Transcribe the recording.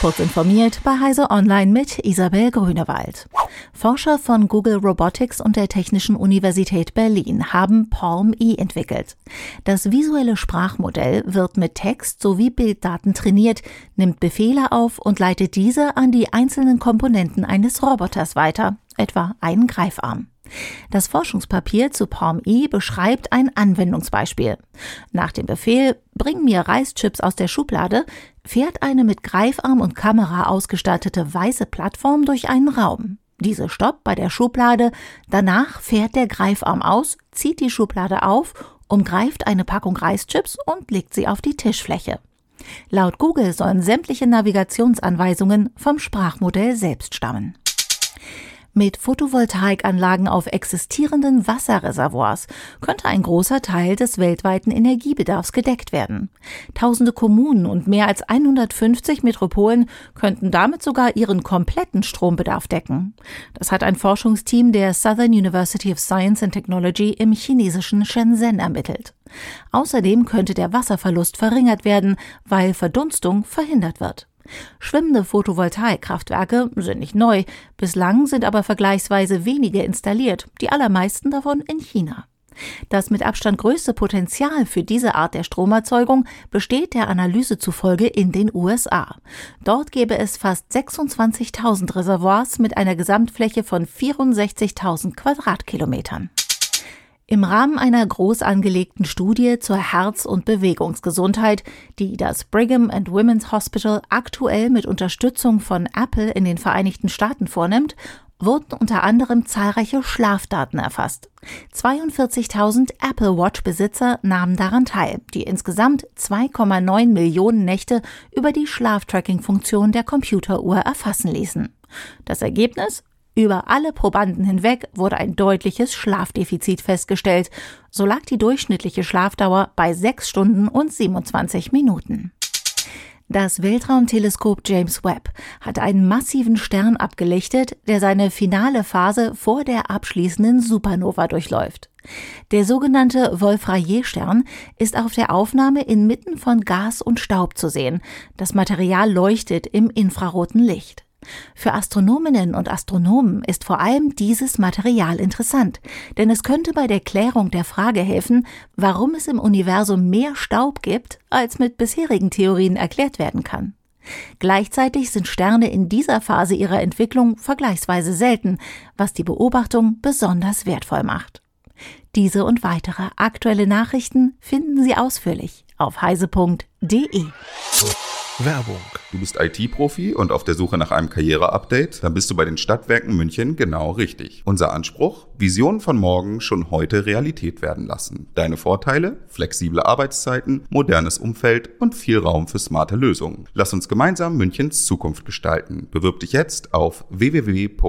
Kurz informiert bei Heise Online mit Isabel Grünewald. Forscher von Google Robotics und der Technischen Universität Berlin haben Palm E entwickelt. Das visuelle Sprachmodell wird mit Text sowie Bilddaten trainiert, nimmt Befehle auf und leitet diese an die einzelnen Komponenten eines Roboters weiter, etwa einen Greifarm. Das Forschungspapier zu Palm E beschreibt ein Anwendungsbeispiel. Nach dem Befehl Bring mir Reischips aus der Schublade fährt eine mit Greifarm und Kamera ausgestattete weiße Plattform durch einen Raum. Diese stoppt bei der Schublade, danach fährt der Greifarm aus, zieht die Schublade auf, umgreift eine Packung Reischips und legt sie auf die Tischfläche. Laut Google sollen sämtliche Navigationsanweisungen vom Sprachmodell selbst stammen. Mit Photovoltaikanlagen auf existierenden Wasserreservoirs könnte ein großer Teil des weltweiten Energiebedarfs gedeckt werden. Tausende Kommunen und mehr als 150 Metropolen könnten damit sogar ihren kompletten Strombedarf decken. Das hat ein Forschungsteam der Southern University of Science and Technology im chinesischen Shenzhen ermittelt. Außerdem könnte der Wasserverlust verringert werden, weil Verdunstung verhindert wird. Schwimmende Photovoltaikkraftwerke sind nicht neu, bislang sind aber vergleichsweise wenige installiert, die allermeisten davon in China. Das mit Abstand größte Potenzial für diese Art der Stromerzeugung besteht der Analyse zufolge in den USA. Dort gäbe es fast 26.000 Reservoirs mit einer Gesamtfläche von 64.000 Quadratkilometern. Im Rahmen einer groß angelegten Studie zur Herz- und Bewegungsgesundheit, die das Brigham and Women's Hospital aktuell mit Unterstützung von Apple in den Vereinigten Staaten vornimmt, wurden unter anderem zahlreiche Schlafdaten erfasst. 42.000 Apple Watch-Besitzer nahmen daran teil, die insgesamt 2,9 Millionen Nächte über die Schlaftracking-Funktion der Computeruhr erfassen ließen. Das Ergebnis? Über alle Probanden hinweg wurde ein deutliches Schlafdefizit festgestellt. So lag die durchschnittliche Schlafdauer bei 6 Stunden und 27 Minuten. Das Weltraumteleskop James Webb hat einen massiven Stern abgelichtet, der seine finale Phase vor der abschließenden Supernova durchläuft. Der sogenannte Wolf-Rayet-Stern ist auf der Aufnahme inmitten von Gas und Staub zu sehen. Das Material leuchtet im infraroten Licht. Für Astronominnen und Astronomen ist vor allem dieses Material interessant, denn es könnte bei der Klärung der Frage helfen, warum es im Universum mehr Staub gibt, als mit bisherigen Theorien erklärt werden kann. Gleichzeitig sind Sterne in dieser Phase ihrer Entwicklung vergleichsweise selten, was die Beobachtung besonders wertvoll macht. Diese und weitere aktuelle Nachrichten finden Sie ausführlich auf heise.de. Werbung. Du bist IT-Profi und auf der Suche nach einem Karriereupdate? Dann bist du bei den Stadtwerken München genau richtig. Unser Anspruch? Visionen von morgen schon heute Realität werden lassen. Deine Vorteile? Flexible Arbeitszeiten, modernes Umfeld und viel Raum für smarte Lösungen. Lass uns gemeinsam Münchens Zukunft gestalten. Bewirb dich jetzt auf www.swm.de/it.